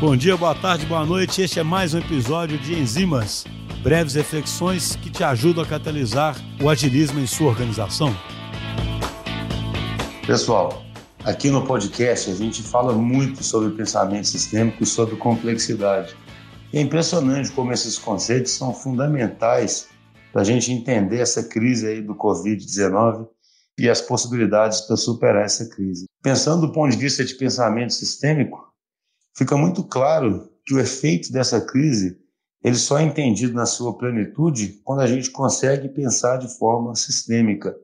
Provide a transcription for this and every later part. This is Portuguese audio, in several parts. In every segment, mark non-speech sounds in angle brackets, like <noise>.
Bom dia, boa tarde, boa noite. Este é mais um episódio de Enzimas, breves reflexões que te ajudam a catalisar o agilismo em sua organização. Pessoal, aqui no podcast a gente fala muito sobre pensamento sistêmico e sobre complexidade. é impressionante como esses conceitos são fundamentais para a gente entender essa crise aí do Covid-19 e as possibilidades para superar essa crise. Pensando do ponto de vista de pensamento sistêmico, fica muito claro que o efeito dessa crise ele só é entendido na sua plenitude quando a gente consegue pensar de forma sistêmica.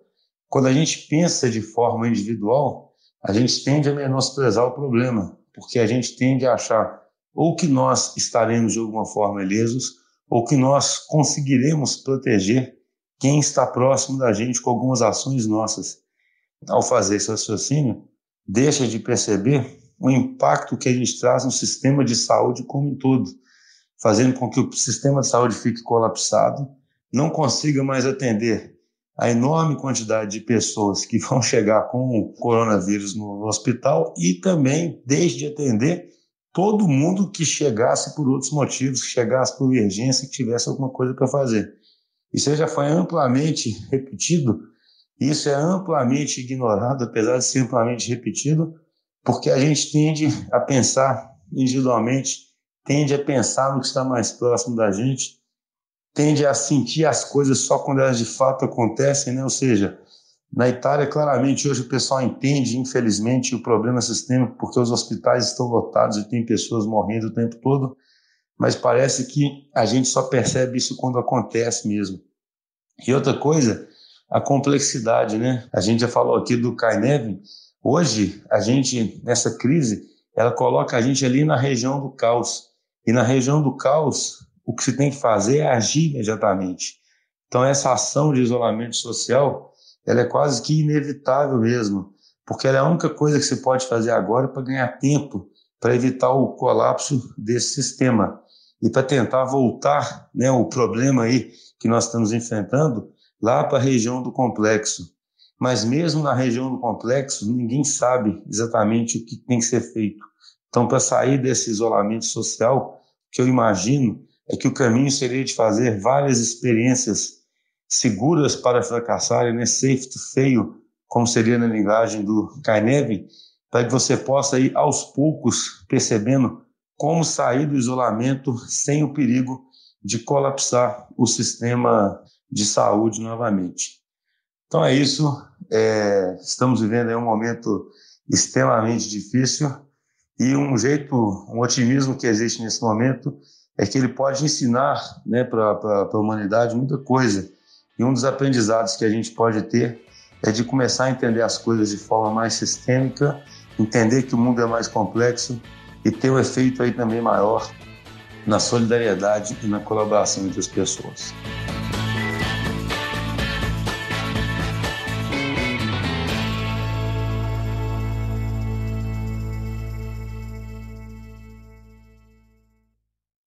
Quando a gente pensa de forma individual, a gente tende a menosprezar o problema, porque a gente tende a achar ou que nós estaremos de alguma forma ilesos, ou que nós conseguiremos proteger quem está próximo da gente com algumas ações nossas. Ao fazer esse raciocínio, deixa de perceber o impacto que a gente traz no sistema de saúde como um todo, fazendo com que o sistema de saúde fique colapsado, não consiga mais atender a enorme quantidade de pessoas que <laughs> vão chegar com o coronavírus no hospital e também deixe de atender todo mundo que chegasse por outros motivos, que chegasse por urgência, que tivesse alguma coisa para fazer. Isso já foi amplamente repetido, isso é amplamente ignorado, apesar de ser amplamente repetido, porque a gente tende a pensar individualmente, tende a pensar no que está mais próximo da gente, tende a sentir as coisas só quando elas de fato acontecem, né? Ou seja, na Itália, claramente, hoje o pessoal entende, infelizmente, o problema sistêmico, porque os hospitais estão lotados e tem pessoas morrendo o tempo todo, mas parece que a gente só percebe isso quando acontece mesmo. E outra coisa, a complexidade, né? A gente já falou aqui do Carnegie, Hoje, a gente, nessa crise, ela coloca a gente ali na região do caos. E na região do caos, o que se tem que fazer é agir imediatamente. Então, essa ação de isolamento social, ela é quase que inevitável mesmo, porque ela é a única coisa que você pode fazer agora para ganhar tempo, para evitar o colapso desse sistema e para tentar voltar né, o problema aí que nós estamos enfrentando lá para a região do complexo. Mas mesmo na região do complexo, ninguém sabe exatamente o que tem que ser feito. Então, para sair desse isolamento social, que eu imagino é que o caminho seria de fazer várias experiências seguras para fracassarem, né? safe to fail, como seria na linguagem do Carnegie, para que você possa ir aos poucos percebendo como sair do isolamento sem o perigo de colapsar o sistema de saúde novamente. Então é isso. É, estamos vivendo um momento extremamente difícil e um jeito, um otimismo que existe nesse momento é que ele pode ensinar né, para a humanidade muita coisa. E um dos aprendizados que a gente pode ter é de começar a entender as coisas de forma mais sistêmica, entender que o mundo é mais complexo e ter um efeito aí também maior na solidariedade e na colaboração entre as pessoas.